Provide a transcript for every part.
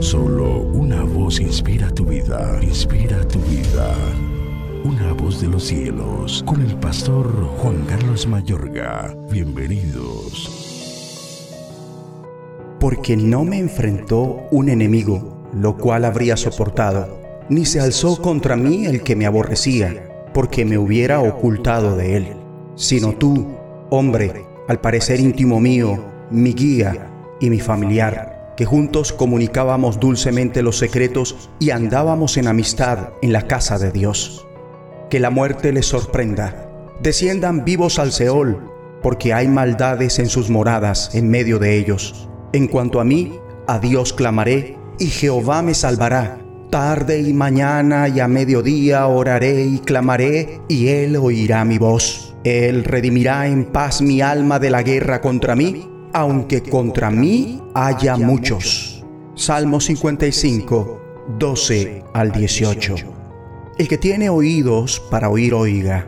Solo una voz inspira tu vida, inspira tu vida. Una voz de los cielos, con el pastor Juan Carlos Mayorga. Bienvenidos. Porque no me enfrentó un enemigo, lo cual habría soportado, ni se alzó contra mí el que me aborrecía, porque me hubiera ocultado de él, sino tú, hombre, al parecer íntimo mío, mi guía y mi familiar que juntos comunicábamos dulcemente los secretos y andábamos en amistad en la casa de Dios. Que la muerte les sorprenda, desciendan vivos al Seol, porque hay maldades en sus moradas en medio de ellos. En cuanto a mí, a Dios clamaré, y Jehová me salvará. Tarde y mañana y a mediodía oraré y clamaré, y Él oirá mi voz. Él redimirá en paz mi alma de la guerra contra mí aunque contra mí haya muchos. Salmo 55, 12 al 18. El que tiene oídos para oír, oiga.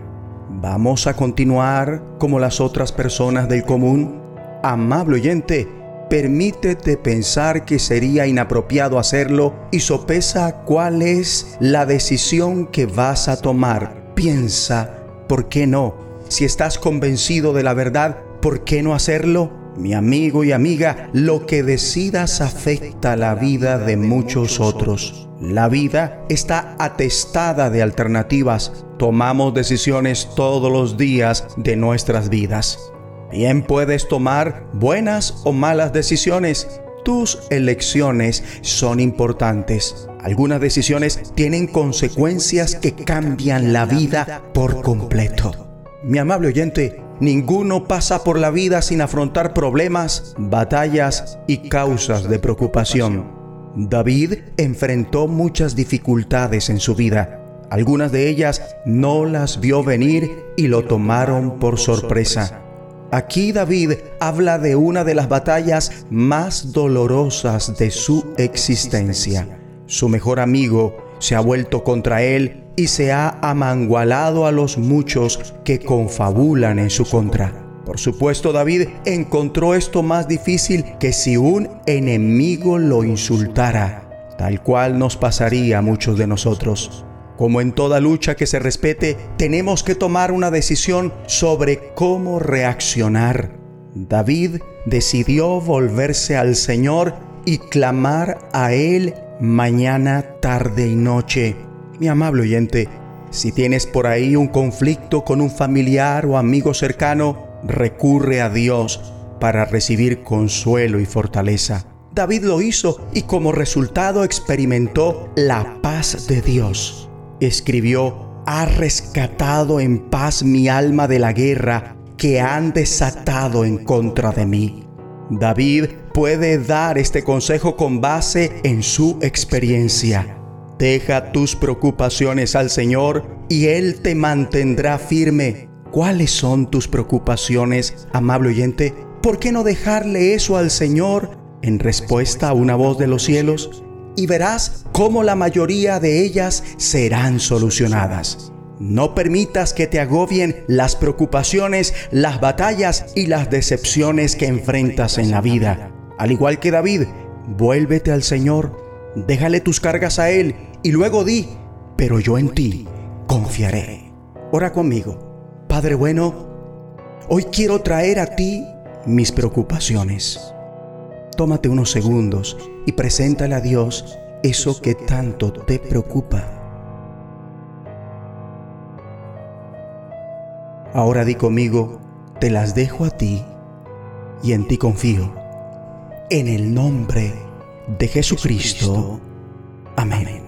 Vamos a continuar como las otras personas del común. Amable oyente, permítete pensar que sería inapropiado hacerlo y sopesa cuál es la decisión que vas a tomar. Piensa, ¿por qué no? Si estás convencido de la verdad, ¿por qué no hacerlo? Mi amigo y amiga, lo que decidas afecta la vida de muchos otros. La vida está atestada de alternativas. Tomamos decisiones todos los días de nuestras vidas. Bien puedes tomar buenas o malas decisiones. Tus elecciones son importantes. Algunas decisiones tienen consecuencias que cambian la vida por completo. Mi amable oyente, Ninguno pasa por la vida sin afrontar problemas, batallas y causas de preocupación. David enfrentó muchas dificultades en su vida. Algunas de ellas no las vio venir y lo tomaron por sorpresa. Aquí David habla de una de las batallas más dolorosas de su existencia. Su mejor amigo se ha vuelto contra él y se ha amangualado a los muchos que confabulan en su contra. Por supuesto, David encontró esto más difícil que si un enemigo lo insultara, tal cual nos pasaría a muchos de nosotros. Como en toda lucha que se respete, tenemos que tomar una decisión sobre cómo reaccionar. David decidió volverse al Señor y clamar a Él mañana, tarde y noche mi amable oyente, si tienes por ahí un conflicto con un familiar o amigo cercano, recurre a Dios para recibir consuelo y fortaleza. David lo hizo y como resultado experimentó la paz de Dios. Escribió, ha rescatado en paz mi alma de la guerra que han desatado en contra de mí. David puede dar este consejo con base en su experiencia. Deja tus preocupaciones al Señor y Él te mantendrá firme. ¿Cuáles son tus preocupaciones, amable oyente? ¿Por qué no dejarle eso al Señor en respuesta a una voz de los cielos? Y verás cómo la mayoría de ellas serán solucionadas. No permitas que te agobien las preocupaciones, las batallas y las decepciones que enfrentas en la vida. Al igual que David, vuélvete al Señor, déjale tus cargas a Él y luego di, pero yo en ti confiaré. Ora conmigo. Padre bueno, hoy quiero traer a ti mis preocupaciones. Tómate unos segundos y preséntale a Dios eso que tanto te preocupa. Ahora di conmigo, te las dejo a ti y en ti confío. En el nombre de Jesucristo. Amén.